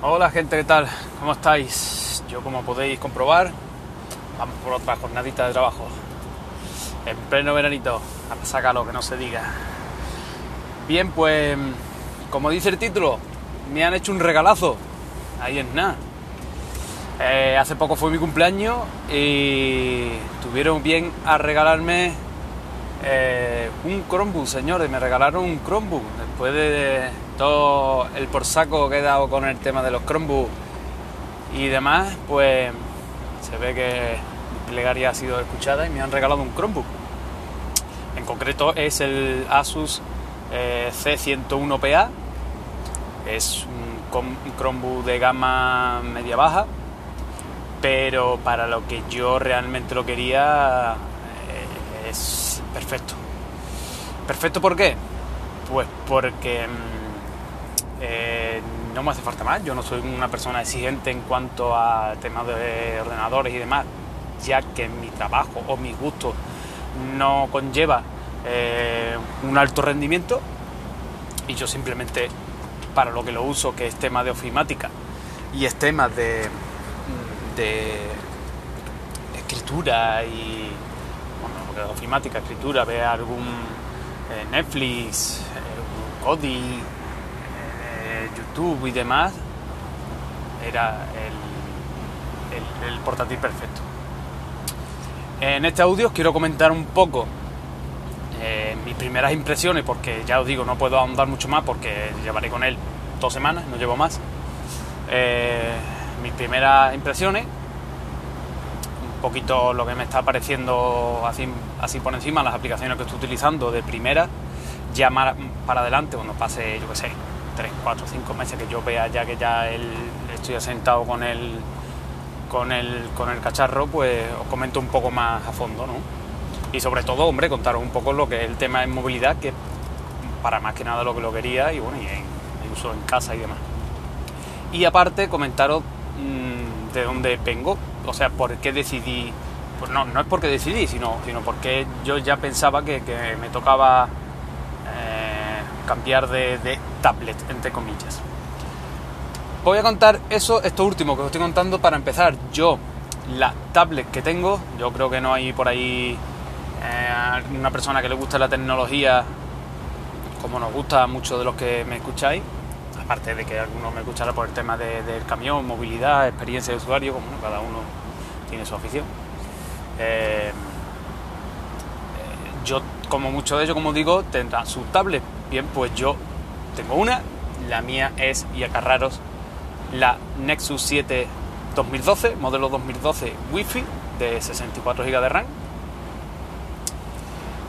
Hola gente, ¿qué tal? ¿Cómo estáis? Yo como podéis comprobar, vamos por otra jornadita de trabajo. En pleno veranito, a pasar lo que no se diga. Bien, pues como dice el título, me han hecho un regalazo. Ahí es nada. Eh, hace poco fue mi cumpleaños y tuvieron bien a regalarme eh, un Chromebook, señores. Me regalaron un Chromebook después de todo el por saco que he dado con el tema de los Chromebooks y demás. Pues se ve que mi plegaria ha sido escuchada y me han regalado un Chromebook. En concreto es el Asus eh, C101PA. Es un Chromebook de gama media baja pero para lo que yo realmente lo quería eh, es perfecto. ¿Perfecto por qué? Pues porque mm, eh, no me hace falta más, yo no soy una persona exigente en cuanto a temas de ordenadores y demás, ya que mi trabajo o mi gusto no conlleva eh, un alto rendimiento y yo simplemente para lo que lo uso, que es tema de ofimática y es tema de escritura y bueno, ofimática, escritura, ver algún eh, Netflix, eh, Kodi, eh, YouTube y demás, era el, portátil perfecto. En este audio quiero comentar un poco mis primeras impresiones, porque ya os digo, no puedo ahondar mucho más porque llevaré con él dos semanas, no llevo más mis primeras impresiones, un poquito lo que me está pareciendo así, así por encima, las aplicaciones que estoy utilizando de primera, ya para adelante, cuando pase, yo qué sé, 3, 4, 5 meses que yo vea ya que ya estoy asentado con el, con el, con el cacharro, pues os comento un poco más a fondo, ¿no? Y sobre todo, hombre, contaros un poco lo que es el tema de movilidad, que para más que nada lo que lo quería y bueno, y en, uso en casa y demás. Y aparte, comentaros Mm, de dónde vengo, o sea, por qué decidí, pues no, no es porque decidí, sino, sino porque yo ya pensaba que, me tocaba cambiar de, tablet, entre comillas. Voy a contar eso, esto último que os estoy contando para empezar. Yo, la tablet que tengo, yo creo que no hay por ahí eh, una persona que le guste la tecnología como nos gusta mucho de los que me escucháis, aparte de que algunos me escuchará por el tema del camión, movilidad, experiencia de usuario, como cada uno tiene su afición. Eh, eh, yo, como muchos de ellos, como digo, tendrán su tablet. Bien, pues yo tengo una, la mía es, y acarraros, la Nexus 7 2012, modelo 2012 Wi-Fi de 64 GB de RAM.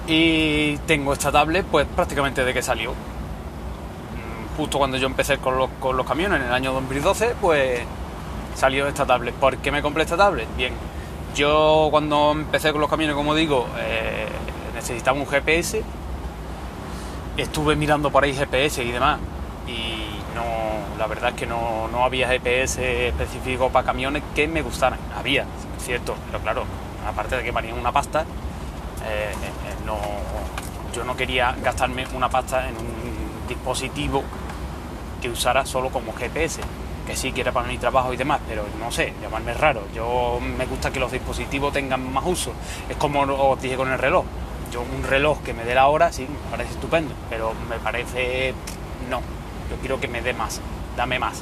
Y tengo esta tablet pues prácticamente de que salió justo cuando yo empecé con los, con los camiones en el año 2012, pues salió esta tablet. ¿Por qué me compré esta tablet? Bien, yo cuando empecé con los camiones, como digo, eh, necesitaba un GPS. Estuve mirando por ahí GPS y demás. Y no, la verdad es que no, no había GPS específico para camiones que me gustaran. Había, cierto, pero claro, aparte de que valían una pasta, eh, eh, no, yo no quería gastarme una pasta en un dispositivo que usara solo como GPS, que sí quiere para mi trabajo y demás, pero no sé, llamarme raro. Yo me gusta que los dispositivos tengan más uso. Es como os dije con el reloj. Yo un reloj que me dé la hora, sí, me parece estupendo, pero me parece no. Yo quiero que me dé más, dame más.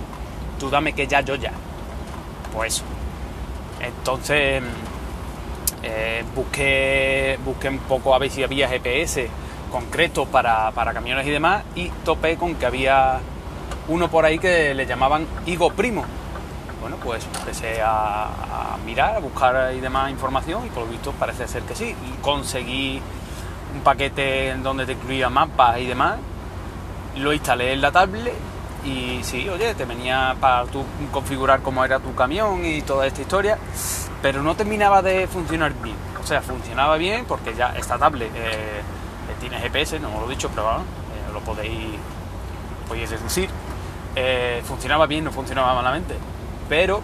Tú dame que ya, yo ya. Pues eso. Entonces eh, busqué, busqué un poco a ver si había GPS concreto para, para camiones y demás y topé con que había uno por ahí que le llamaban Higo Primo. Bueno, pues empecé a, mirar, a buscar y demás información y por lo visto parece ser que sí. Conseguí un paquete en donde te incluía mapas y demás. Lo instalé en la tablet y sí, oye, te venía para tú configurar cómo era tu camión y toda esta historia, pero no terminaba de funcionar bien. O sea, funcionaba bien porque ya esta tablet eh, tiene GPS, no lo he dicho, pero eh, lo podéis, podéis deducir. Eh, funcionaba bien, no funcionaba malamente, pero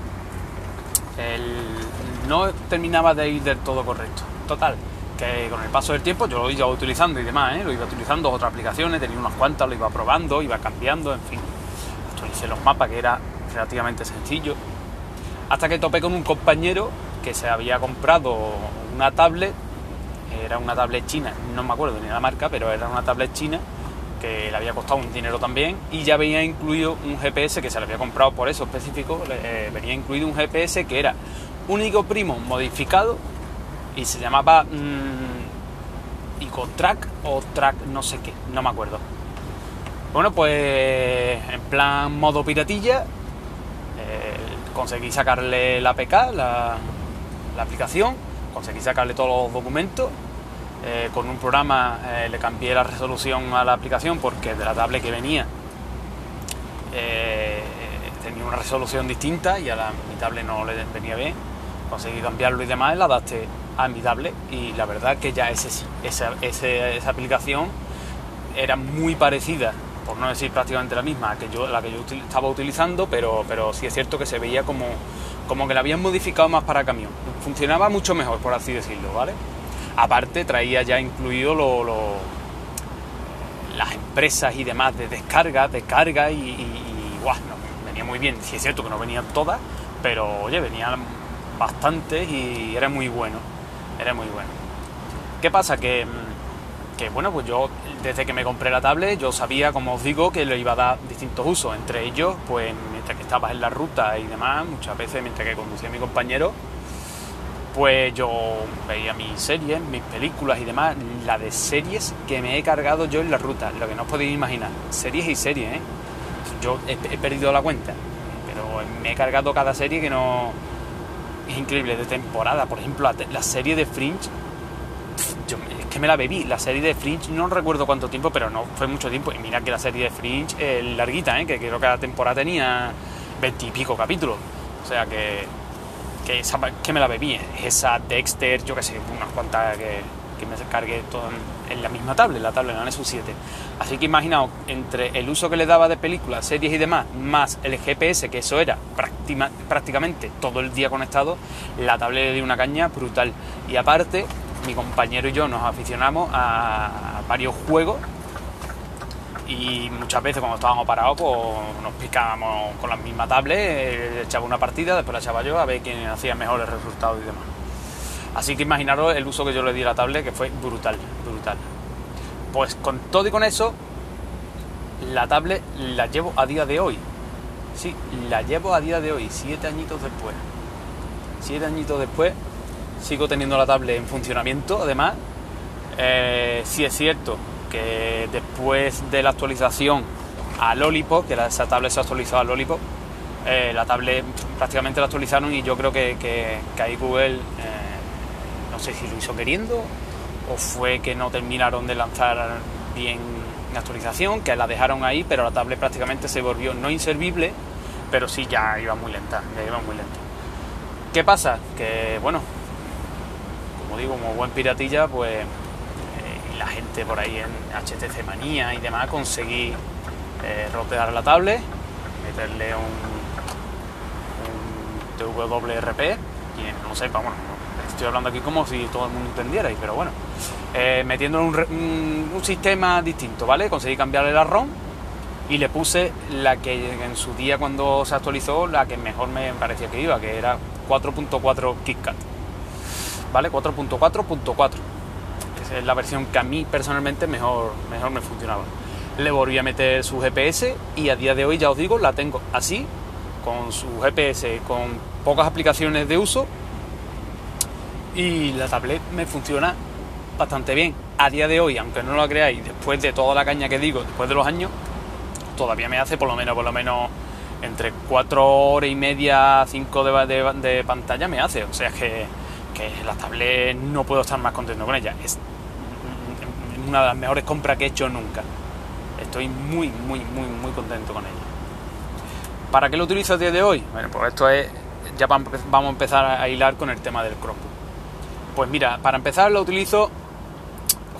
no terminaba de ir del todo correcto. Total, que con el paso del tiempo yo lo iba utilizando y demás, ¿eh? lo iba utilizando otras aplicaciones, tenía unas cuantas, lo iba probando, iba cambiando, en fin. Actualicé los mapas, que era relativamente sencillo. Hasta que topé con un compañero que se había comprado una tablet, era una tablet china, no me acuerdo ni la marca, pero era una tablet china que le había costado un dinero también y ya venía incluido un GPS que se le había comprado por eso específico, eh, venía incluido un GPS que era único primo modificado y se llamaba mmm, Icotrack o Track no sé qué, no me acuerdo. Bueno, pues en plan modo piratilla eh, conseguí sacarle la APK, la, la aplicación, conseguí sacarle todos los documentos eh, con un programa eh, le cambié la resolución a la aplicación porque de la tablet que venía eh, tenía una resolución distinta y a la, mi tablet no le venía bien. Conseguí cambiarlo y demás, la adapté a mi tablet y la verdad que ya ese, esa, esa aplicación era muy parecida, por no decir prácticamente la misma que yo, la que yo estaba utilizando, pero, pero sí es cierto que se veía como, como que la habían modificado más para camión. Funcionaba mucho mejor, por así decirlo, ¿vale? Aparte traía ya incluido lo, las empresas y demás de descarga, descarga y, y, guau, no, venía muy bien. Sí es cierto que no venían todas, pero oye, venían bastantes y era muy bueno. Era muy bueno. ¿Qué pasa? Que, que bueno, pues yo desde que me compré la tablet yo sabía, como os digo, que le iba a dar distintos usos. Entre ellos, pues mientras que estabas en la ruta y demás, muchas veces mientras que conducía a mi compañero, pues yo veía mis series, mis películas y demás, la de series que me he cargado yo en la ruta, lo que no os podéis imaginar, series y series, ¿eh? Yo he, perdido la cuenta, pero me he cargado cada serie que no... Es increíble, de temporada, por ejemplo, la, la serie de Fringe, yo, es que me la bebí, la serie de Fringe, no recuerdo cuánto tiempo, pero no fue mucho tiempo, y mira que la serie de Fringe es larguita, ¿eh? que creo que cada temporada tenía veintipico capítulos, o sea que que, me la bebí, esa Dexter, yo que sé, unas cuantas que, me cargué todo en, la misma tablet, la tablet, la Nexus 7. Así que imaginaos, entre el uso que le daba de películas, series y demás, más el GPS, que eso era prácticamente todo el día conectado, la tablet le dio una caña brutal. Y aparte, mi compañero y yo nos aficionamos a varios juegos y muchas veces cuando estábamos parados pues nos picábamos con la misma tablet, eh, echaba una partida, después la echaba yo a ver quién hacía mejores resultados y demás. Así que imaginaros el uso que yo le di a la tablet que fue brutal, brutal. Pues con todo y con eso, la tablet la llevo a día de hoy. Sí, la llevo a día de hoy, siete añitos después. Siete añitos después, sigo teniendo la tablet en funcionamiento, además. Eh, sí es cierto que después de la actualización a Lollipop, que esa tablet se actualizó a Lollipop, eh, la tablet prácticamente la actualizaron y yo creo que, que, que ahí Google, eh, no sé si lo hizo queriendo o fue que no terminaron de lanzar bien la actualización, que la dejaron ahí, pero la tablet prácticamente se volvió no inservible, pero sí ya iba muy lenta, ya iba muy lenta. ¿Qué pasa? Que bueno, como digo, como buen piratilla, pues la gente por ahí en HTC Manía y demás conseguí eh, rotear la tablet, meterle un, un quien no sepa, bueno, estoy hablando aquí como si todo el mundo entendiera, pero bueno, eh, un, un, sistema distinto, ¿vale? Conseguí cambiarle la ROM y le puse la que en su día cuando se actualizó, la que mejor me parecía que iba, que era 4.4 KitKat, ¿vale? 4.4.4 es la versión que a mí personalmente mejor, mejor me funcionaba. Le volví a meter su GPS y a día de hoy ya os digo, la tengo así, con su GPS, con pocas aplicaciones de uso y la tablet me funciona bastante bien. A día de hoy, aunque no lo creáis, después de toda la caña que digo, después de los años, todavía me hace por lo menos, por lo menos entre 4 horas y media, 5 de, pantalla me hace. O sea que, que la tablet no puedo estar más contento con ella. Una de las mejores compras que he hecho nunca. Estoy muy, muy, muy, muy contento con ella. ¿Para qué lo utilizo a día de hoy? Bueno, pues esto es, ya vamos a empezar a hilar con el tema del Chromebook. Pues mira, para empezar lo utilizo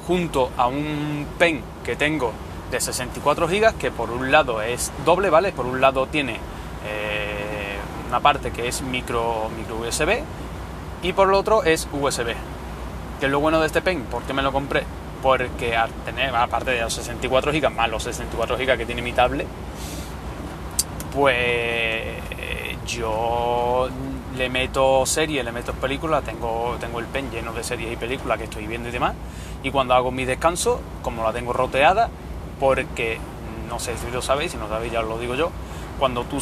junto a un pen que tengo de 64 GB, que por un lado es doble, ¿vale? Por un lado tiene eh, una parte que es micro, micro USB y por el otro es USB. ¿Qué es lo bueno de este pen? ¿Por qué me lo compré? Porque al tener, aparte de los 64 GB más los 64 GB que tiene mi tablet, pues yo le meto series, le meto películas, tengo, tengo el pen lleno de series y películas que estoy viendo y demás, y cuando hago mi descanso, como la tengo roteada, porque no sé si lo sabéis, si no sabéis ya os lo digo yo, cuando tú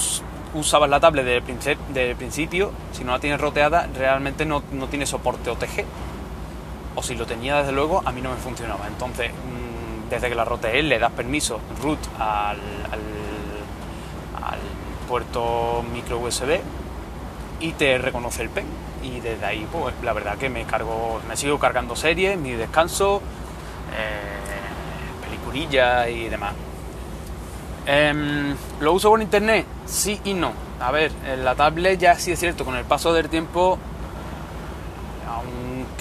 usabas la tablet desde el principio, si no la tienes roteada, realmente no, no tiene soporte OTG. O si lo tenía desde luego, a mí no me funcionaba. Entonces, mm, desde que la roteé, le das permiso root al, al, puerto micro USB y te reconoce el pen. Y desde ahí, pues la verdad que me cargo, me sigo cargando series, mi descanso, eh, peliculillas y demás. Em, ¿Lo uso por internet? Sí y no. A ver, en la tablet ya sí es cierto, con el paso del tiempo,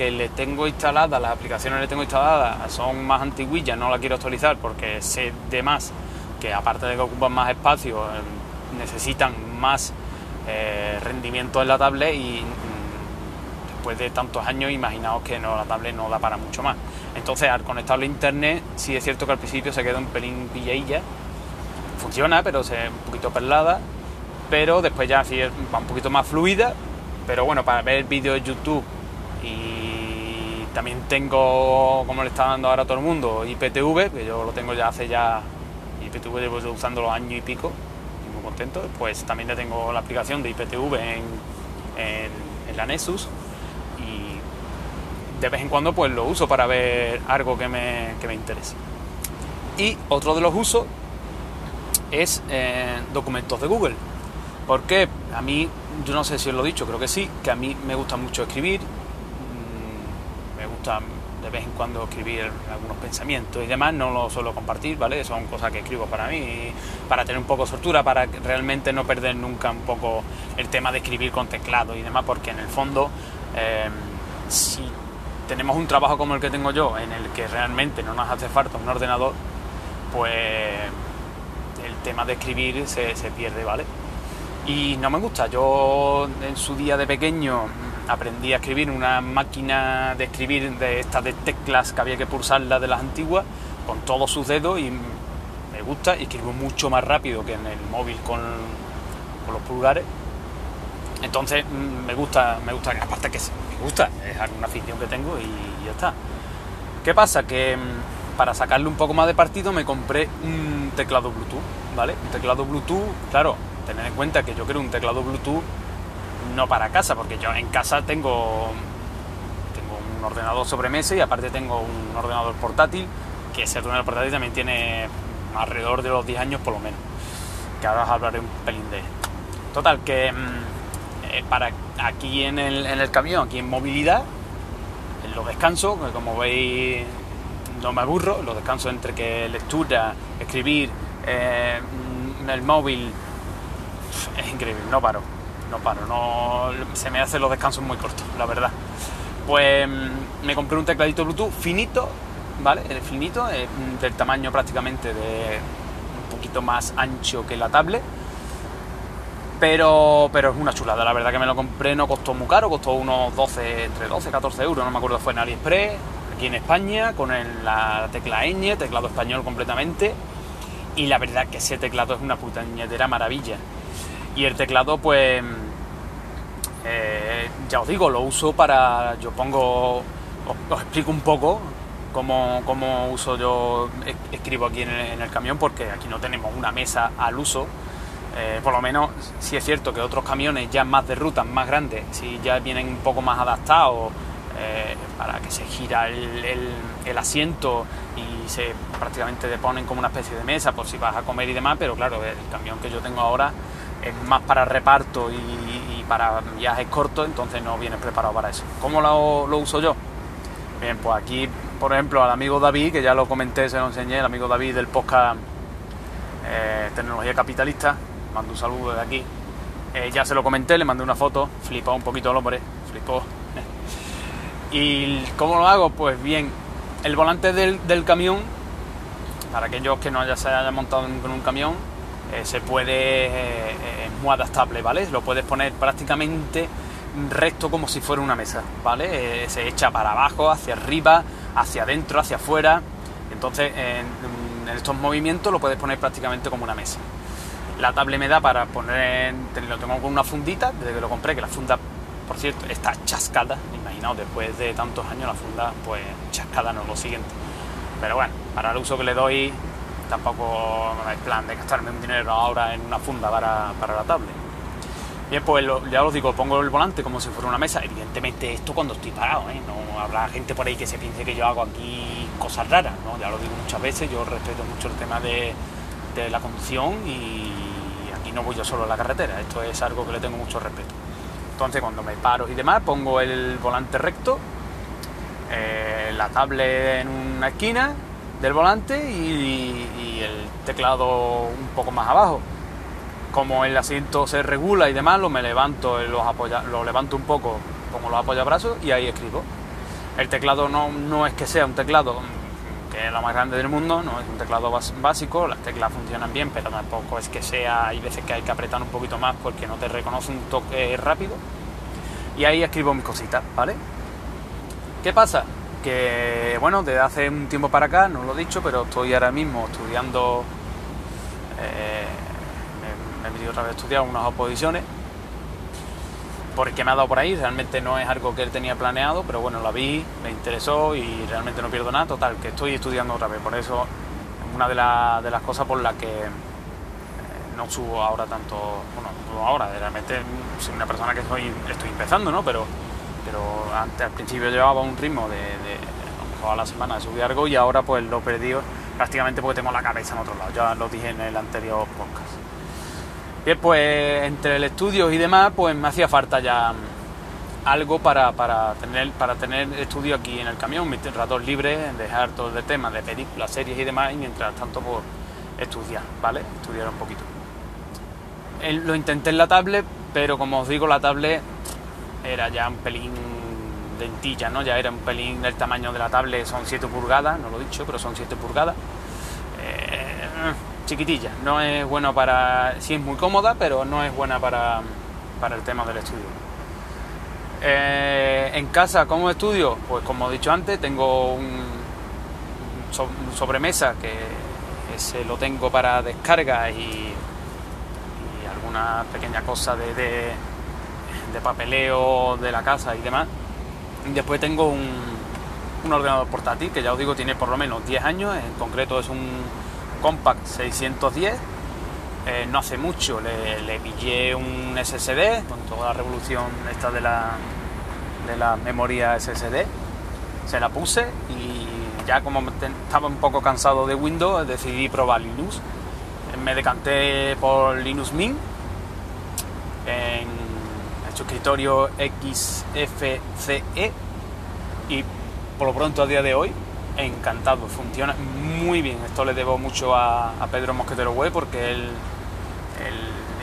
aunque le tengo instalada, las aplicaciones le tengo instaladas, son más antiguillas, no la quiero actualizar porque sé de más que aparte de que ocupan más espacio, em, necesitan más eh, rendimiento en la tablet y mm, después de tantos años imaginaos que no, la tablet no da para mucho más. Entonces al conectarlo a internet sí es cierto que al principio se queda un pelín pilladilla funciona, pero se un poquito perlada, pero después ya sí va un poquito más fluida, pero bueno, para ver vídeos de YouTube y también tengo, como le está dando ahora a todo el mundo, IPTV, que yo lo tengo ya hace ya, IPTV llevo usando los años y pico, y muy contento, pues también le tengo la aplicación de IPTV en, en, la Nexus y de vez en cuando pues lo uso para ver algo que me, que me interese. Y otro de los usos es eh, documentos de Google. Porque a mí, yo no sé si os lo he dicho, creo que sí, que a mí me gusta mucho escribir, de vez en cuando escribir algunos pensamientos y demás, no lo suelo compartir, ¿vale? Son cosas que escribo para mí, para tener un poco de soltura, para realmente no perder nunca un poco el tema de escribir con teclado y demás, porque en el fondo, em, si tenemos un trabajo como el que tengo yo, en el que realmente no nos hace falta un ordenador, pues el tema de escribir se, pierde, ¿vale? Y no me gusta. Yo en su día de pequeño aprendí a escribir una máquina de escribir de estas de teclas que había que pulsarlas de las antiguas con todos sus dedos y me gusta y escribo mucho más rápido que en el móvil con, con los pulgares. Entonces mm, me gusta, me gusta, aparte que me gusta, es alguna afición que tengo y ya está. ¿Qué pasa? Que mm, para sacarle un poco más de partido me compré un teclado Bluetooth, ¿vale? Un teclado Bluetooth, claro, tened en cuenta que yo quiero un teclado Bluetooth no para casa, porque yo en casa tengo, tengo un ordenador sobremesa y aparte tengo un ordenador portátil, que ese ordenador portátil también tiene alrededor de los 10 años por lo menos, que ahora os hablaré un pelín de Total, que mm, eh, para aquí en el, en el camión, aquí en movilidad, en los descansos, como veis no me aburro, los descansos entre que lectura, escribir, eh, el móvil, es increíble, no paro, no paro, no, se me hacen los descansos muy cortos, la verdad. Pues mm, me compré un tecladito Bluetooth finito, ¿vale? El finito, del tamaño prácticamente de un poquito más ancho que la tablet. Pero, pero es una chulada, la verdad que me lo compré, no costó muy caro, costó unos 12, entre 12 y 14 euros, no me acuerdo, fue en AliExpress, aquí en España con la tecla ñ, teclado español completamente. Y la verdad que ese teclado es una puta maravilla. Y el teclado, pues, eh, ya os digo, lo uso para, yo pongo, os, explico un poco cómo, cómo, uso yo, escribo aquí en el, camión, porque aquí no tenemos una mesa al uso. Eh, por lo menos, si es cierto que otros camiones ya más de rutas más grandes, si ya vienen un poco más adaptados eh, para que se gira el, asiento y se prácticamente te ponen como una especie de mesa por si vas a comer y demás, pero claro, el camión que yo tengo ahora es más para reparto y, para viajes cortos, entonces no viene preparado para eso. ¿Cómo lo, uso yo? Bien, pues aquí, por ejemplo, al amigo David, que ya lo comenté, se lo enseñé, el amigo David del podcast eh, Tecnología Capitalista, mando un saludo de aquí. Eh, ya se lo comenté, le mandé una foto, flipó un poquito el hombre, flipó. ¿Y cómo lo hago? Pues bien, el volante del, camión, para aquellos que no ya se hayan montado con un camión, eh, se puede, eh, es muy adaptable, ¿vale? Lo puedes poner prácticamente recto como si fuera una mesa, ¿vale? Eh, se echa para abajo, hacia arriba, hacia adentro, hacia afuera. Entonces, en, estos movimientos lo puedes poner prácticamente como una mesa. La tablet me da para poner, lo tengo con una fundita, desde que lo compré, que la funda, por cierto, está chascada. Imaginaos, después de tantos años la funda, pues chascada no es lo siguiente. Pero bueno, para el uso que le doy, tampoco hay plan de gastarme un dinero ahora en una funda para, para la tablet. Bien, pues ya os digo, pongo el volante como si fuera una mesa. Evidentemente esto cuando estoy parado, ¿eh? No habrá gente por ahí que se piense que yo hago aquí cosas raras, ¿no? Ya lo digo muchas veces, yo respeto mucho el tema de, de la conducción y aquí no voy yo solo a la carretera, esto es algo que le tengo mucho respeto. Entonces cuando me paro y demás, pongo el volante recto, eh, la tablet en una esquina del volante y, el teclado un poco más abajo. Como el asiento se regula y demás, lo me levanto, los apoya, lo levanto un poco, pongo los apoyabrazos y ahí escribo. El teclado no, no es que sea un teclado que es lo más grande del mundo, no es un teclado básico, las teclas funcionan bien, pero tampoco es que sea, hay veces que hay que apretar un poquito más porque no te reconoce un toque rápido. Y ahí escribo mis cositas, ¿vale? ¿Qué pasa? Que, bueno, desde hace un tiempo para acá, no lo he dicho, pero estoy ahora mismo estudiando, eh, me, he metido otra vez a estudiar unas oposiciones, porque me ha dado por ahí, realmente no es algo que él tenía planeado, pero bueno, la vi, me interesó y realmente no pierdo nada, total, que estoy estudiando otra vez, por eso es una de, de las cosas por las que eh, no subo ahora tanto, bueno, no ahora, realmente soy una persona que estoy, estoy empezando, ¿no? Pero pero antes al principio llevaba un ritmo de, a a la semana de subir algo y ahora pues lo perdido prácticamente porque tengo la cabeza en otro lado, ya lo dije en el anterior podcast. Bien, pues entre el estudio y demás, pues me hacía falta ya algo para, tener para tener estudio aquí en el camión, mis ratos libres, dejar todo el tema de películas, series y demás, y mientras tanto pues estudiar, ¿vale? Estudiar un poquito. lo intenté en la tablet, pero como os digo, la tablet era ya un pelín lentilla, ¿no? Ya era un pelín del tamaño de la tablet, son 7 pulgadas, no lo he dicho, pero son 7 pulgadas. Eh, chiquitilla, no es bueno para... sí es muy cómoda, pero no es buena para, para el tema del estudio. Eh, en casa, ¿cómo estudio? Pues como he dicho antes, tengo un, sobremesa que ese lo tengo para descarga y, y alguna pequeña cosa de de papeleo de la casa y demás. Después tengo un, un ordenador portátil que ya os digo tiene por lo menos 10 años, en concreto es un Compact 610. Eh, no hace mucho le, le, pillé un SSD con toda la revolución esta de la, de la memoria SSD. Se la puse y ya como estaba un poco cansado de Windows decidí probar Linux. Me decanté por Linux Mint en escritorio XFCE y por lo pronto a día de hoy encantado, funciona muy bien. Esto le debo mucho a, Pedro Mosquetero Web porque él,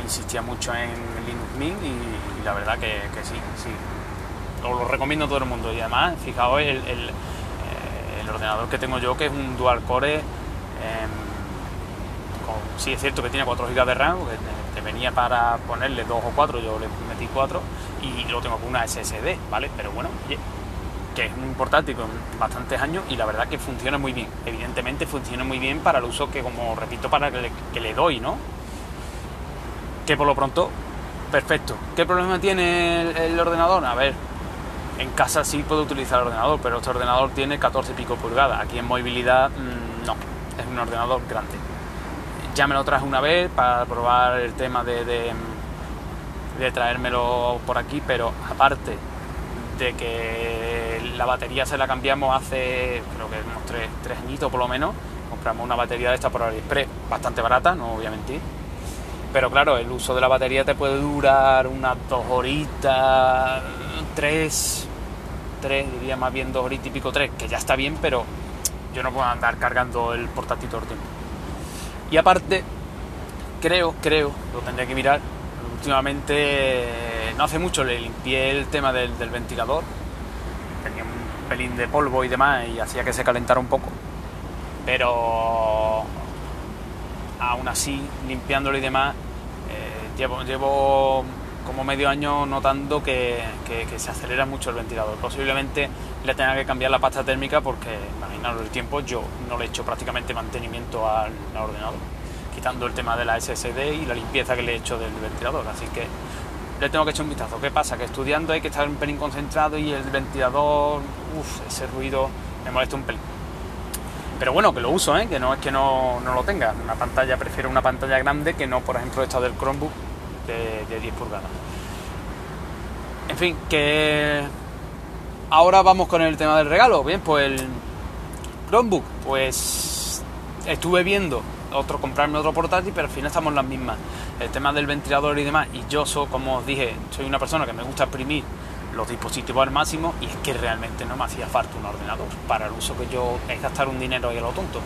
insistía mucho en Linux Mint y, la verdad que, sí, sí. Lo, lo, recomiendo a todo el mundo y además, fijaos el, el, eh, ordenador que tengo yo que es un dual core. Eh, con, sí es cierto que tiene 4 GB de RAM, venía para ponerle 2 o 4, yo le metí 4 y lo tengo con una SSD, ¿vale? Pero bueno, que es un portátil con bastantes años y la verdad que funciona muy bien. Evidentemente funciona muy bien para el uso que, como repito, para que le, doy, ¿no? Que por lo pronto, perfecto. ¿Qué problema tiene el, ordenador? A ver, en casa sí puedo utilizar el ordenador, pero este ordenador tiene 14 y pico pulgadas. Aquí en movilidad, mm, no, es un ordenador grande ya me lo traje una vez para probar el tema de, de, traérmelo por aquí, pero aparte de que la batería se la cambiamos hace creo que unos tres, tres añitos por lo menos, compramos una batería de esta por AliExpress, bastante barata, no voy a mentir. Pero claro, el uso de la batería te puede durar unas dos horitas, tres, tres, diría más bien dos horitas y pico, tres, que ya está bien, pero yo no puedo andar cargando el portátil todo el tiempo. Y aparte, creo, creo, lo tendría que mirar, últimamente, no hace mucho le limpié el tema del, ventilador, tenía un pelín de polvo y demás y hacía que se calentara un poco, pero aún así, limpiándolo y demás, eh, llevo, llevo como medio año notando que, se acelera mucho el ventilador. Posiblemente le tenga que cambiar la pasta térmica porque, el tiempo, yo no le he hecho prácticamente mantenimiento al, ordenador. quitando el tema de la SSD y la limpieza que le he hecho del ventilador. Así que le tengo que echar un vistazo. ¿Qué pasa? Que estudiando hay que estar un pelín concentrado y el ventilador, uff, ese ruido me molesta un pelín. Pero bueno, que lo uso, ¿eh? que no es que no, lo tenga. Una pantalla, prefiero una pantalla grande que no, por ejemplo, esta del Chromebook de, de 10 pulgadas. En fin, que ahora vamos con el tema del regalo. Bien, pues el Chromebook, pues estuve viendo otro comprarme otro portátil, pero al final estamos las mismas. El tema del ventilador y demás, y yo como os dije, soy una persona que me gusta exprimir los dispositivos al máximo y es que realmente no me hacía falta un ordenador para el uso que yo es gastar un dinero ahí a lo tonto.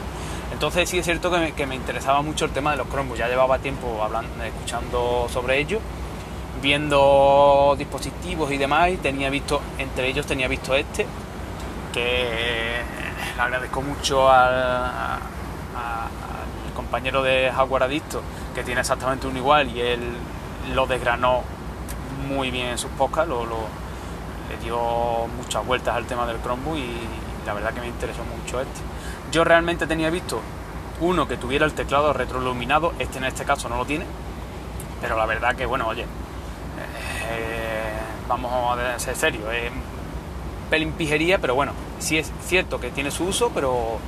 Entonces sí es cierto que me, interesaba mucho el tema de los Chromebooks, ya llevaba tiempo hablando, escuchando sobre ello, viendo dispositivos y demás y tenía visto, entre ellos tenía visto este, que agradezco mucho al, compañero de Jaguar Adicto, que tiene exactamente un igual y él lo desgranó muy bien en sus podcasts, lo, le dio muchas vueltas al tema del Chromebook y la verdad que me interesó mucho este. Yo realmente tenía visto uno que tuviera el teclado retroiluminado, este en este caso no lo tiene, pero la verdad que bueno, oye, eh, vamos a ser serios, es pelín pijería, pero bueno, sí es cierto que tiene su uso, pero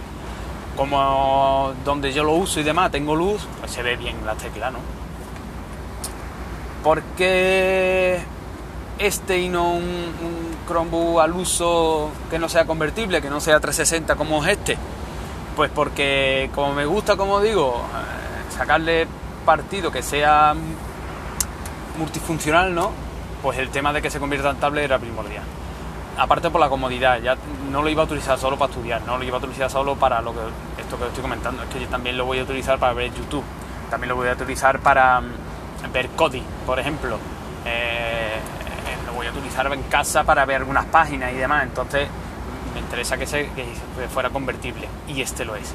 como donde yo lo uso y demás tengo luz, pues se ve bien la tecla, ¿no? Porque este y no un, Chromebook al uso que no sea convertible, que no sea 360 como es este? Pues porque como me gusta, como digo, eh, sacarle partido que sea multifuncional, ¿no? Pues el tema de que se convierta en tablet era primordial. Aparte por la comodidad, ya no lo iba a utilizar solo para estudiar, no lo iba a utilizar solo para lo que esto que estoy comentando, es que yo también lo voy a utilizar para ver YouTube, también lo voy a utilizar para mm, ver Cody, por ejemplo. Eh, voy a utilizar en casa para ver algunas páginas y demás, entonces me interesa que, se, fuera convertible y este lo es.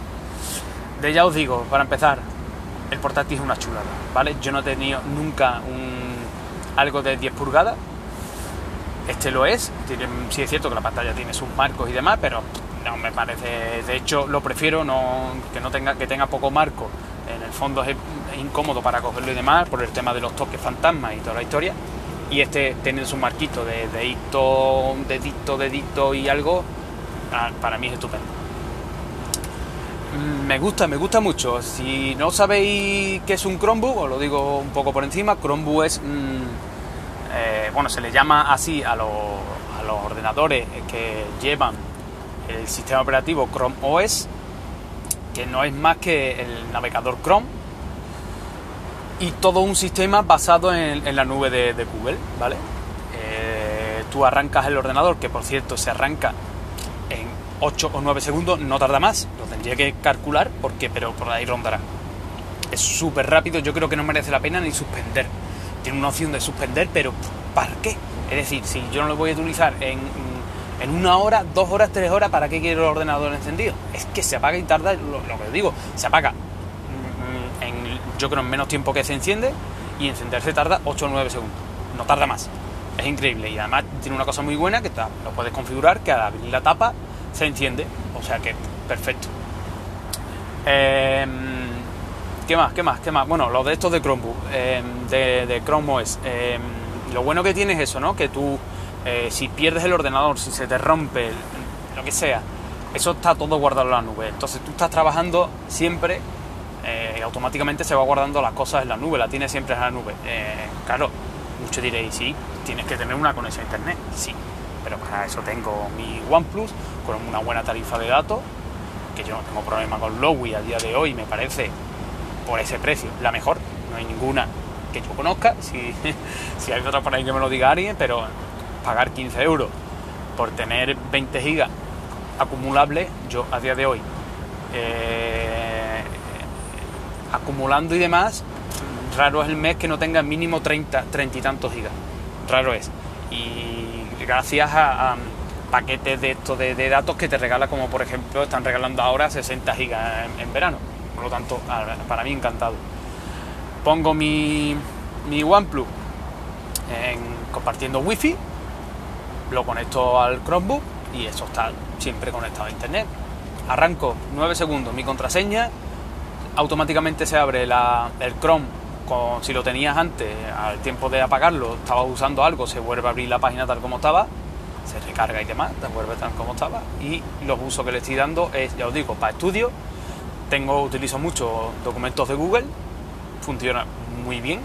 De ya os digo, para empezar, el portátil es una chulada, ¿vale? Yo no he tenido nunca un, algo de 10 pulgadas, este lo es, sí es cierto que la pantalla tiene sus marcos y demás, pero no me parece, de hecho lo prefiero que no tenga, que tenga poco marco, en el fondo es incómodo para cogerlo y demás por el tema de los toques fantasmas y toda la historia, y este tiene su marquito de dedito, dedito, dedito y algo, ah, para mí es estupendo. Mm, me gusta, me gusta mucho. Si no sabéis qué es un Chromebook, os lo digo un poco por encima, Chromebook es, mm, eh, bueno, se le llama así a, los, ordenadores que llevan el sistema operativo Chrome OS, que no es más que el navegador Chrome, y todo un sistema basado en, la nube de, Google, ¿vale? Eh, tú arrancas el ordenador, que por cierto se arranca en 8 o 9 segundos, no tarda más, lo tendría que calcular, porque, pero por ahí rondará. Es súper rápido, yo creo que no merece la pena ni suspender. Tiene una opción de suspender, pero ¿para qué? Es decir, si yo no lo voy a utilizar en, en una hora, dos horas, tres horas, ¿para qué quiero el ordenador encendido? Es que se apaga y tarda, lo, lo que digo, se apaga yo creo en menos tiempo que se enciende y encenderse tarda 8 o 9 segundos, no tarda más. Es increíble y además tiene una cosa muy buena que lo puedes configurar que al abrir la tapa se enciende, o sea que perfecto. Em, ¿Qué más? ¿Qué más? ¿Qué más? Bueno, lo de estos de Chromebook, em, de, Chrome OS. Em, lo bueno que tiene es eso, ¿no? Que tú, eh, si pierdes el ordenador, si se te rompe, lo que sea, eso está todo guardado en la nube. Entonces tú estás trabajando siempre eh, automáticamente se va guardando las cosas en la nube, la tiene siempre en la nube. Eh, claro, muchos diréis, sí, tienes que tener una conexión a internet, sí, pero para eso tengo mi OnePlus con una buena tarifa de datos, que yo no tengo problema con Lowy a día de hoy, me parece por ese precio la mejor, no hay ninguna que yo conozca, si, si hay otra por ahí que me lo diga alguien, pero pagar 15 euros por tener 20 gigas acumulables, yo a día de hoy eh, acumulando y demás, raro es el mes que no tenga mínimo 30, 30 y tantos gigas. Raro es. Y gracias a, paquetes de estos de, datos que te regala, como por ejemplo están regalando ahora 60 gigas en, verano. Por lo tanto, para mí encantado. Pongo mi, mi OnePlus en, compartiendo wifi, lo conecto al Chromebook y eso está siempre conectado a internet. Arranco 9 segundos mi contraseña automáticamente se abre el Chrome, con, si lo tenías antes, al tiempo de apagarlo, estabas usando algo, se vuelve a abrir la página tal como estaba, se recarga y demás, te vuelve tal como estaba, y los usos que le estoy dando es, ya os digo, para estudio, tengo, utilizo mucho documentos de Google, funciona muy bien,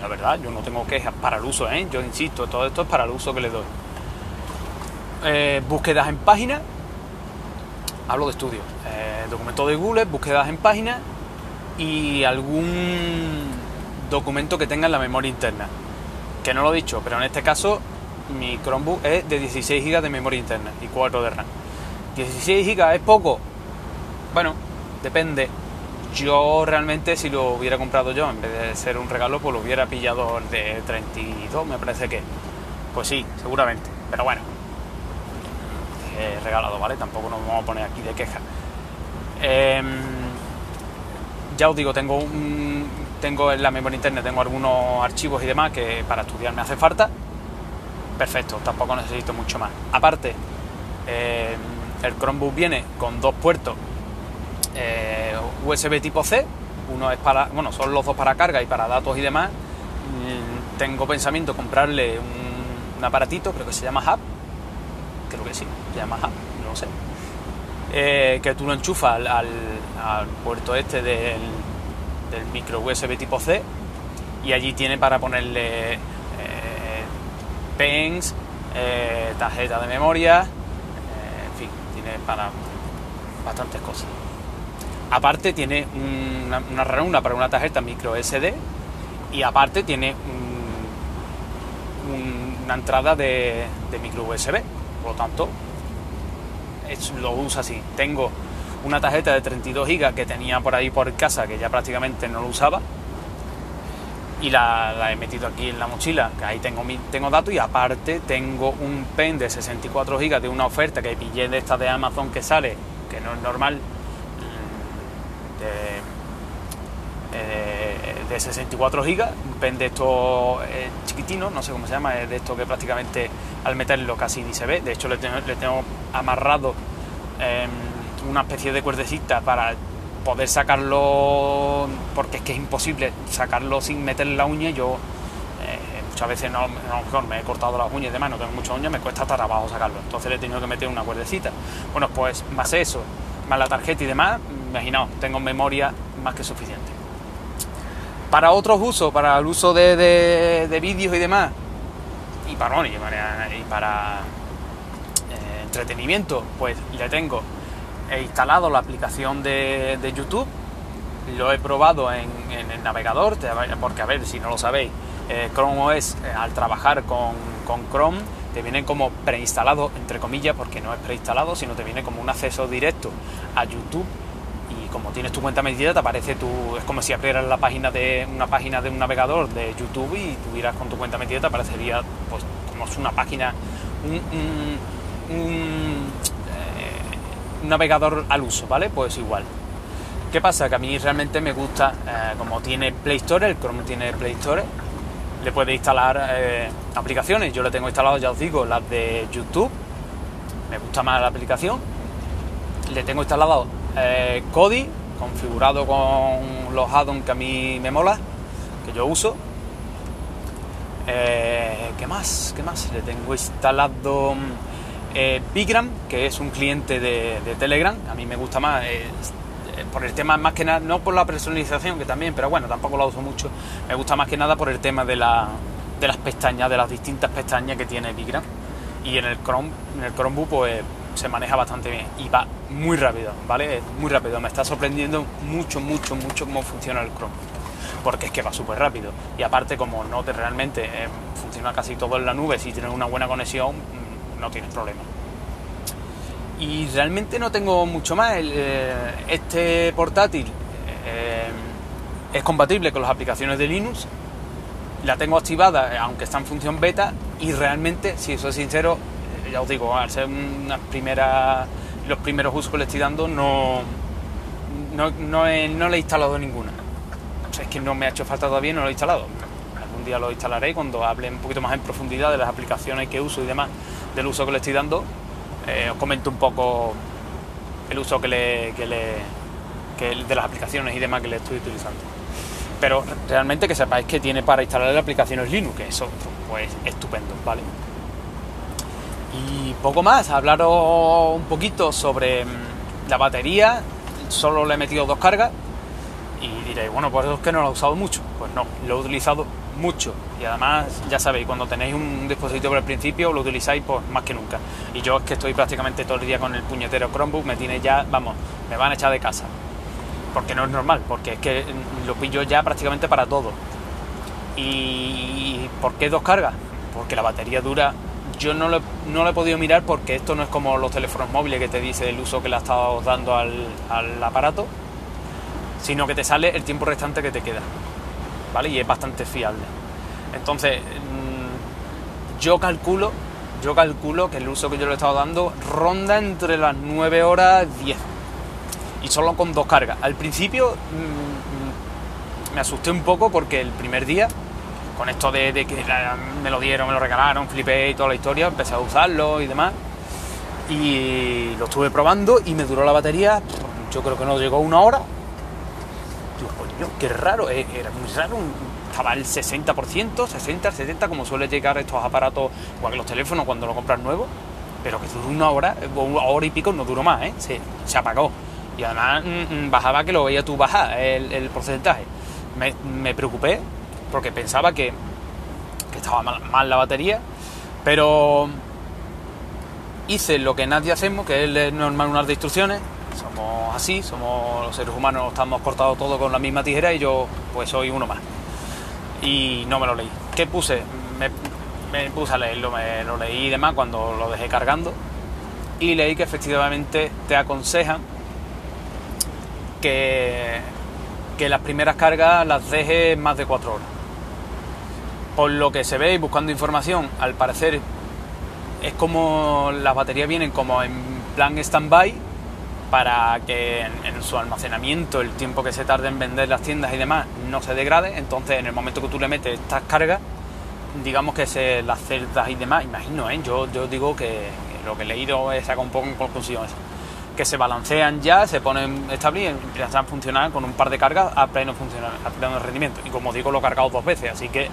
la verdad, yo no tengo quejas para el uso, ¿eh? yo insisto, todo esto es para el uso que le doy. Eh, búsquedas en páginas, hablo de estudio, eh, documentos de Google, búsquedas en páginas y algún documento que tenga en la memoria interna. Que no lo he dicho, pero en este caso mi Chromebook es de 16 GB de memoria interna y 4 de RAM. 16 GB es poco. Bueno, depende. Yo realmente si lo hubiera comprado yo en vez de ser un regalo, pues lo hubiera pillado de 32, me parece que. Pues sí, seguramente. Pero bueno, he regalado, ¿vale? Tampoco nos vamos a poner aquí de queja. Em, ya os digo, tengo un, tengo en la memoria interna tengo algunos archivos y demás que para estudiar me hace falta. Perfecto, tampoco necesito mucho más. Aparte, em, el Chromebook viene con dos puertos eh, USB tipo C. Uno es para, bueno, son los dos para carga y para datos y demás. Mm, tengo pensamiento comprarle un, aparatito, creo que se llama Hub, creo que sí, se llama Hub, no sé, eh, que tú lo enchufas al, puerto este del, micro USB tipo C y allí tiene para ponerle eh, pens, eh, tarjeta de memoria, en fin, tiene para bastantes cosas. Aparte tiene una, una ranura para una tarjeta micro SD y aparte tiene una entrada de, micro USB por lo tanto, lo uso así. Tengo una tarjeta de 32 GB que tenía por ahí por casa, que ya prácticamente no lo usaba, y la, he metido aquí en la mochila, que ahí tengo, tengo datos, y aparte tengo un pen de 64 GB de una oferta que pillé de esta de Amazon que sale, que no es normal, de eh, de 64 gigas, un pen de estos eh, chiquitinos, no sé cómo se llama, es de esto que prácticamente al meterlo casi ni se ve, de hecho le tengo, amarrado em, una especie de cuerdecita para poder sacarlo, porque es que es imposible sacarlo sin meter la uña, yo eh, muchas veces no, me he cortado las uñas y demás, no tengo muchas uñas, me cuesta hasta trabajo sacarlo, entonces le he tenido que meter una cuerdecita. Bueno, pues más eso, más la tarjeta y demás, imaginaos, tengo memoria más que suficiente. Para otros usos, para el uso de, vídeos y demás, y para, y para, eh, entretenimiento, pues le tengo he instalado la aplicación de, YouTube, lo he probado en, el navegador, porque a ver, si no lo sabéis, eh, Chrome OS eh, al trabajar con, con, Chrome te viene como preinstalado, entre comillas, porque no es preinstalado, sino te viene como un acceso directo a YouTube como tienes tu cuenta metida, te aparece tu. Es como si abrieras la página de una página de un navegador de YouTube y tuvieras con tu cuenta metida, te aparecería pues como es una página. un, un, eh, navegador al uso, ¿vale? Pues igual. ¿Qué pasa? Que a mí realmente me gusta, eh, como tiene Play Store, el Chrome tiene Play Store, le puede instalar eh, aplicaciones. Yo le tengo instalado, ya os digo, las de YouTube. Me gusta más la aplicación. Le tengo instalado eh, Kodi, configurado con los add-ons que a mí me mola, que yo uso. Eh, ¿Qué más? ¿Qué más? Le tengo instalado eh, Bigram, que es un cliente de, Telegram. A mí me gusta más por el tema más que nada, no por la personalización que también, pero bueno, tampoco lo uso mucho. Me gusta más que nada por el tema de, la, de las pestañas, de las distintas pestañas que tiene Bigram. Y en el Chrome, en el Chromebook, pues se maneja bastante bien y va muy rápido, ¿vale? Muy rápido. Me está sorprendiendo mucho, mucho, mucho cómo funciona el Chrome. Porque es que va súper rápido. Y aparte, como no te realmente eh, funciona casi todo en la nube, si tienes una buena conexión, mm, no tienes problema. Y realmente no tengo mucho más. Eh, este portátil eh, es compatible con las aplicaciones de Linux. La tengo activada, aunque está en función beta. Y realmente, si soy sincero, ya os digo, al ser unas primeras, los primeros usos que le estoy dando, no, no, no, le he instalado ninguna. es que no me ha hecho falta todavía, no lo he instalado. Algún día lo instalaré cuando hable un poquito más en profundidad de las aplicaciones que uso y demás, del uso que le estoy dando. Eh, os comento un poco el uso que le, que le, de las aplicaciones y demás que le estoy utilizando. Pero realmente que sepáis que tiene para instalar las aplicaciones Linux, que eso pues estupendo, ¿vale? Y poco más, hablaros un poquito sobre mm, la batería, solo le he metido dos cargas y diréis, bueno, pues es que no lo he usado mucho. Pues no, lo he utilizado mucho y además ya sabéis, cuando tenéis un dispositivo al principio lo utilizáis pues más que nunca. Y yo es que estoy prácticamente todo el día con el puñetero Chromebook, me tiene ya, vamos, me van a echar de casa. Porque no es normal, porque es que lo pillo ya prácticamente para todo. ¿Y por qué dos cargas? Porque la batería dura yo no lo, no lo, he podido mirar porque esto no es como los teléfonos móviles que te dice el uso que le has estado dando al, al, aparato, sino que te sale el tiempo restante que te queda. ¿Vale? Y es bastante fiable. Entonces, mm, yo calculo, yo calculo que el uso que yo le he estado dando ronda entre las 9 horas 10. Y solo con dos cargas. Al principio mmm, me asusté un poco porque el primer día con esto de, que me lo dieron, me lo regalaron, flipé y toda la historia, empecé a usarlo y demás. Y lo estuve probando y me duró la batería, yo creo que no llegó una hora. Digo, coño, qué raro, eh, era muy raro, estaba el 60%, 60, 70, como suele llegar estos aparatos, igual que los teléfonos cuando lo compras nuevo, pero que duró una hora, una hora y pico, no duró más, ¿eh? se, se apagó. Y además mm, mm, bajaba que lo veía tú bajar el, porcentaje. Me, me preocupé porque pensaba que, estaba mal, la batería, pero hice lo que nadie hacemos, que es leer normal unas instrucciones, somos así, somos los seres humanos, estamos cortados todos con la misma tijera y yo pues soy uno más. Y no me lo leí. ¿Qué puse? Me, puse a leerlo, me lo leí y demás cuando lo dejé cargando y leí que efectivamente te aconsejan que, que las primeras cargas las dejes más de 4 horas por lo que se ve y buscando información, al parecer es como las baterías vienen como en plan stand-by para que en, su almacenamiento el tiempo que se tarde en vender las tiendas y demás no se degrade. Entonces, en el momento que tú le metes estas cargas, digamos que se, las celdas y demás, imagino, ¿eh? yo, yo digo que, lo que he leído es saca un poco en conclusión que se balancean ya, se ponen estables y empiezan a funcionar con un par de cargas a pleno, a pleno rendimiento. Y como digo, lo he cargado dos veces, así que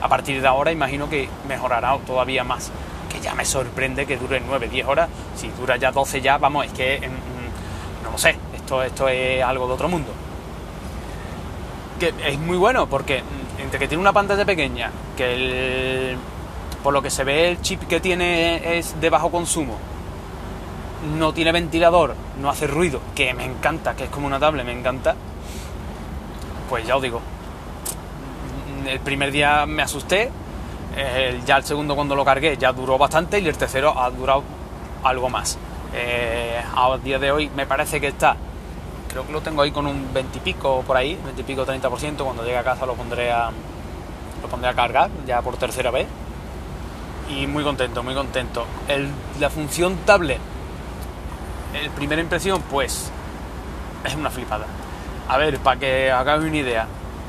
a partir de ahora imagino que mejorará todavía más. Que ya me sorprende que dure 9, 10 horas. Si dura ya 12 ya, vamos, es que mm, no sé, esto, esto es algo de otro mundo. Que es muy bueno porque entre que tiene una pantalla pequeña, que por lo que se ve el chip que tiene es de bajo consumo, no tiene ventilador, no hace ruido, que me encanta, que es como una tablet, me encanta, pues ya os digo, el primer día me asusté, ya el segundo cuando lo cargué ya duró bastante y el tercero ha durado algo más. Eh, a día de hoy me parece que está, creo que lo tengo ahí con un 20 y pico por ahí, 20 y pico 30%, cuando llegue a casa lo pondré a, lo pondré a cargar ya por tercera vez. Y muy contento, muy contento. la función tablet, el primera impresión, pues es una flipada. A ver, para que hagáis una idea,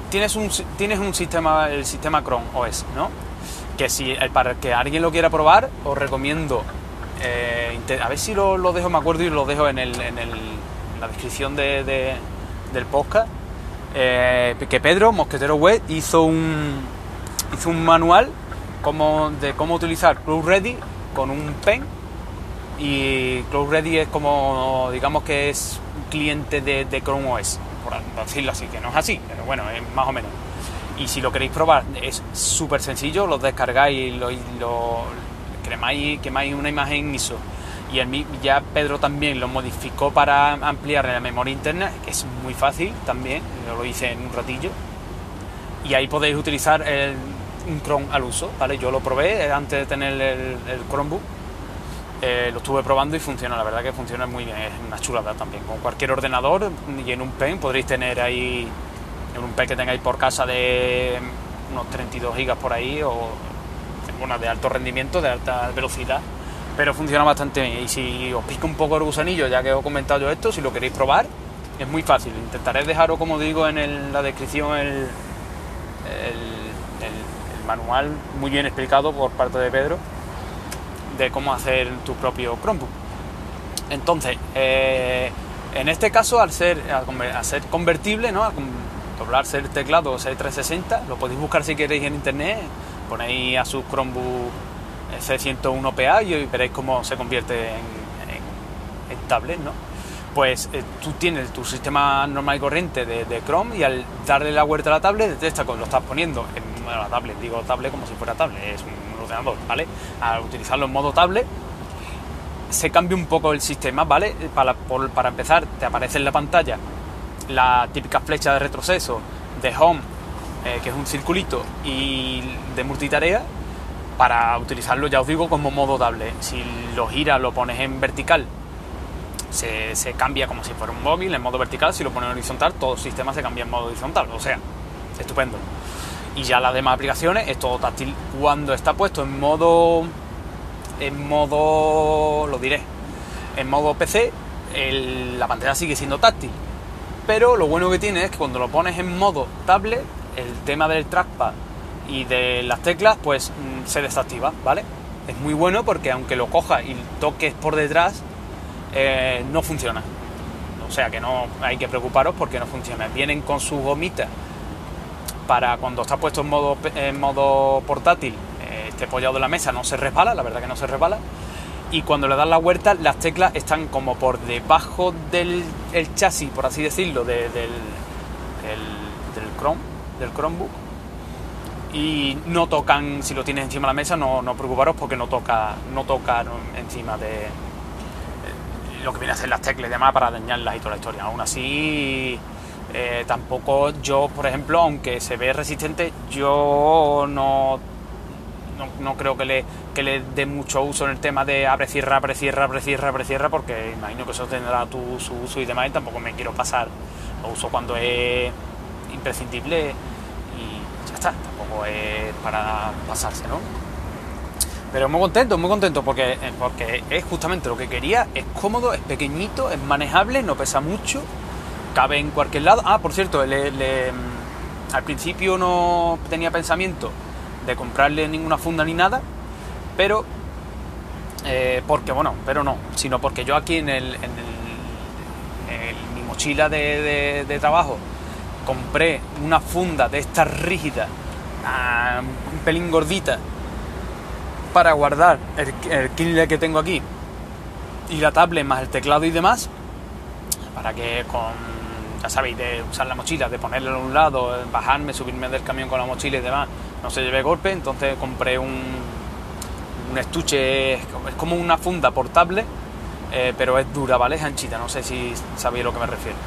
tienes un, tienes un sistema, el sistema Chrome OS, ¿no? Que si para que alguien lo quiera probar, os recomiendo, eh, a ver si lo, lo, dejo, me acuerdo y lo dejo en, el, en, el, la descripción de, del podcast, eh, que Pedro, Mosquetero Web, hizo un, hizo un manual como, de cómo utilizar Cloud Ready con un pen y Cloud Ready es como, digamos que es un cliente de, Chrome OS por decirlo así, que no es así, pero bueno, es más o menos. Y si lo queréis probar, es súper sencillo, lo descargáis y lo, lo cremáis, quemáis una imagen ISO. Y el, ya Pedro también lo modificó para ampliar la memoria interna, que es muy fácil también, yo lo hice en un ratillo. Y ahí podéis utilizar el, un Chrome al uso, ¿vale? Yo lo probé antes de tener el, el Chromebook eh, lo estuve probando y funciona, la verdad que funciona muy bien, es una chulada también. Con cualquier ordenador y en un pen podréis tener ahí, en un pen que tengáis por casa de unos 32 gigas por ahí o una de alto rendimiento, de alta velocidad, pero funciona bastante bien. Y si os pica un poco el gusanillo, ya que os he comentado esto, si lo queréis probar, es muy fácil. Intentaré dejaros, como digo, en la descripción el, manual muy bien explicado por parte de Pedro de cómo hacer tu propio Chromebook. Entonces, eh, En este caso, al ser, ser convertible, ¿no? Al doblarse el teclado C360, lo podéis buscar si queréis en internet, ponéis a su Chromebook C101PA y veréis cómo se convierte en, tablet, ¿no? Pues eh, tú tienes tu sistema normal y corriente de, Chrome y al darle la vuelta a la tablet, detecta cuando lo estás poniendo en la tablet, digo tablet como si fuera tablet, es un ordenador, ¿vale? Al utilizarlo en modo tablet, se cambia un poco el sistema, ¿vale? Para, para empezar, te aparece en la pantalla la típica flecha de retroceso de home, eh, que es un circulito, y de multitarea, para utilizarlo, ya os digo, como modo tablet. Si lo giras, lo pones en vertical, se, se, cambia como si fuera un móvil en modo vertical. Si lo pones en horizontal, todo el sistema se cambia en modo horizontal. O sea, estupendo. Y ya las demás aplicaciones es todo táctil. Cuando está puesto en modo. En modo. Lo diré. En modo PC, la pantalla sigue siendo táctil. Pero lo bueno que tiene es que cuando lo pones en modo tablet, el tema del trackpad y de las teclas, pues mm, se desactiva, ¿vale? Es muy bueno porque aunque lo cojas y toques por detrás, eh, no funciona. O sea que no hay que preocuparos porque no funciona. Vienen con sus gomitas para cuando está puesto en modo, en modo portátil, eh, esté apoyado en la mesa, no se resbala, la verdad que no se resbala. Y cuando le das la vuelta, las teclas están como por debajo del chasis, por así decirlo, del, del, Chrome, del Chromebook. Y no tocan, si lo tienes encima de la mesa, no, no preocuparos porque no toca, no toca encima de eh, lo que viene a ser las teclas y demás para dañarlas y toda la historia. Aún así, eh, tampoco yo, por ejemplo, aunque se ve resistente, yo no, no, creo que le, que le dé mucho uso en el tema de abre, cierra, abre, cierra, abre, cierra, abre, cierra, porque imagino que eso tendrá tu, su uso y demás, y tampoco me quiero pasar. Lo uso cuando es imprescindible y ya está, tampoco es para pasarse, ¿no? Pero muy contento, muy contento porque, eh, porque es justamente lo que quería, es cómodo, es pequeñito, es manejable, no pesa mucho cabe en cualquier lado. Ah, por cierto, mm, al principio no tenía pensamiento de comprarle ninguna funda ni nada, pero eh, porque bueno, pero no, sino porque yo aquí en, el, en, mi mochila de, trabajo compré una funda de esta rígida, ah, un pelín gordita, para guardar el, el Kindle que tengo aquí y la tablet más el teclado y demás, para que con ya sabéis, de usar la mochila, de ponerla a un lado, bajarme, subirme del camión con la mochila y demás, no se lleve golpe, entonces compré un, un estuche, es como una funda portable, eh, pero es dura, ¿vale? Es anchita, no sé si sabéis a lo que me refiero.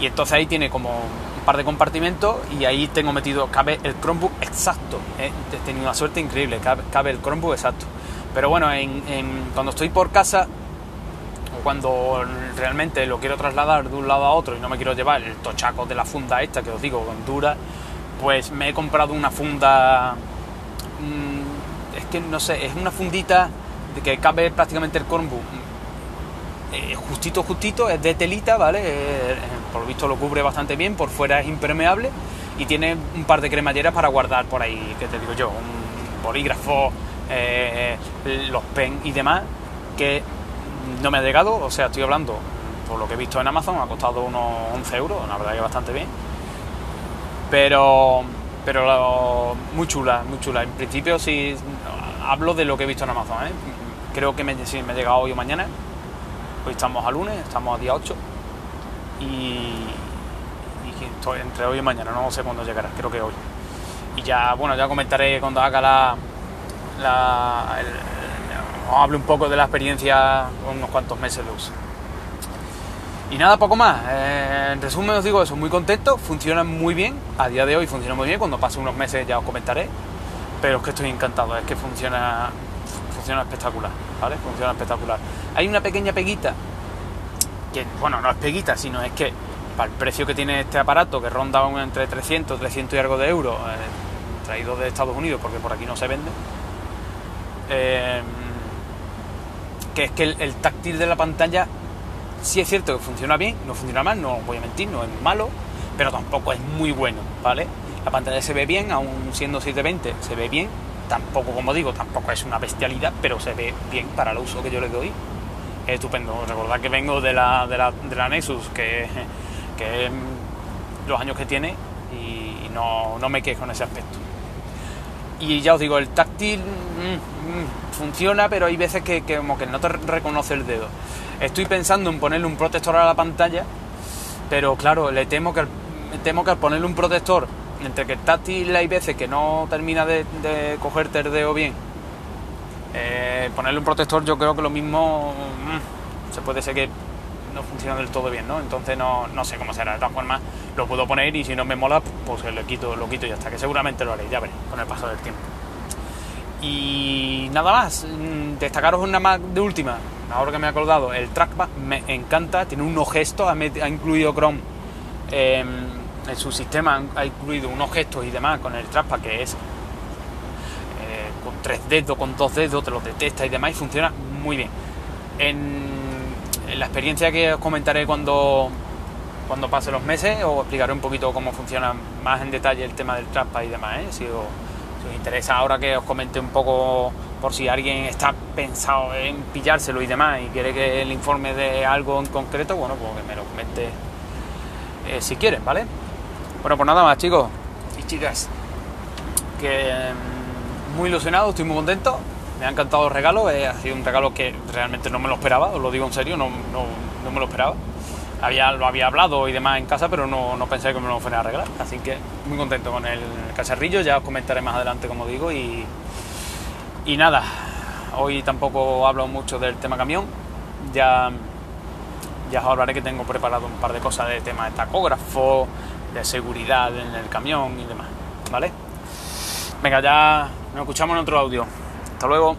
Y entonces ahí tiene como un par de compartimentos y ahí tengo metido, cabe el Chromebook exacto. ¿eh? He tenido una suerte increíble, cabe, el Chromebook exacto. Pero bueno, cuando estoy por casa cuando realmente lo quiero trasladar de un lado a otro y no me quiero llevar el tochaco de la funda esta que os digo, con dura, pues me he comprado una funda, mm, es que no sé, es una fundita de que cabe prácticamente el Chromebook eh, justito, justito, es de telita, ¿vale? Eh, por lo visto lo cubre bastante bien, por fuera es impermeable y tiene un par de cremalleras para guardar por ahí, que te digo yo, un bolígrafo, eh, los pen y demás, que no me ha llegado, o sea, estoy hablando por lo que he visto en Amazon, ha costado unos 11 euros, la verdad que bastante bien. Pero, pero muy chula, muy chula. En principio sí hablo de lo que he visto en Amazon, ¿eh? creo que me, sí, me ha llegado hoy o mañana. Hoy estamos a lunes, estamos a día 8 y, estoy entre hoy y mañana, no sé cuándo llegará, creo que hoy. Y ya, bueno, ya comentaré cuando haga la, la os hable un poco de la experiencia unos cuantos meses de uso. Y nada, poco más. Eh, en resumen os digo eso, muy contento, funciona muy bien, a día de hoy funciona muy bien, cuando pase unos meses ya os comentaré, pero es que estoy encantado, es que funciona, funciona espectacular, ¿vale? Funciona espectacular. Hay una pequeña peguita, que bueno, no es peguita, sino es que para el precio que tiene este aparato, que ronda entre 300, 300 y algo de euros, eh, traído de Estados Unidos, porque por aquí no se vende, eh, que es que el, táctil de la pantalla sí es cierto que funciona bien, no funciona mal, no voy a mentir, no es malo, pero tampoco es muy bueno, ¿vale? La pantalla se ve bien, aún siendo 720 se ve bien, tampoco, como digo, tampoco es una bestialidad, pero se ve bien para el uso que yo le doy. Estupendo. Recordad que vengo de la, de la, de la Nexus, que, que los años que tiene y no, no me quejo en ese aspecto. Y ya os digo, el táctil mm, mm, funciona, pero hay veces que, como que no te reconoce el dedo. Estoy pensando en ponerle un protector a la pantalla, pero claro, le temo que, temo que al ponerle un protector, entre que el táctil hay veces que no termina de, de cogerte el dedo bien, eh, ponerle un protector yo creo que lo mismo mm, se puede ser que no funciona del todo bien, ¿no? Entonces no, no sé cómo será. De todas formas, lo puedo poner y si no me mola, pues lo quito, lo quito y ya está. Que seguramente lo haré, ya veré, con el paso del tiempo. Y nada más, mm, destacaros una más de última, ahora que me he acordado, el trackpad me encanta, tiene unos gestos, ha, incluido Chrome em, en su sistema, ha incluido unos gestos y demás con el trackpad que es tres dedos, con dos dedos, te los detecta y demás y funciona muy bien. En la experiencia que os comentaré cuando, cuando pase los meses, os explicaré un poquito cómo funciona más en detalle el tema del trackpad y demás. ¿eh? Si, os, interesa ahora que os comente un poco por si alguien está pensado en pillárselo y demás y quiere que el informe de algo en concreto, bueno, pues que me lo comente eh, si quieren, ¿vale? Bueno, pues nada más, chicos y chicas. Que mm, muy ilusionado, estoy muy contento me ha encantado el regalo, eh, ha sido un regalo que realmente no me lo esperaba, os lo digo en serio, no, no, me lo esperaba. Había, lo había hablado y demás en casa, pero no, no, pensé que me lo fuera a regalar. Así que muy contento con el cacharrillo, ya os comentaré más adelante como digo. Y, y nada, hoy tampoco hablo mucho del tema camión, ya, ya os hablaré que tengo preparado un par de cosas de tema de tacógrafo, de seguridad en el camión y demás, ¿vale? Venga, ya nos escuchamos en otro audio. Hasta luego.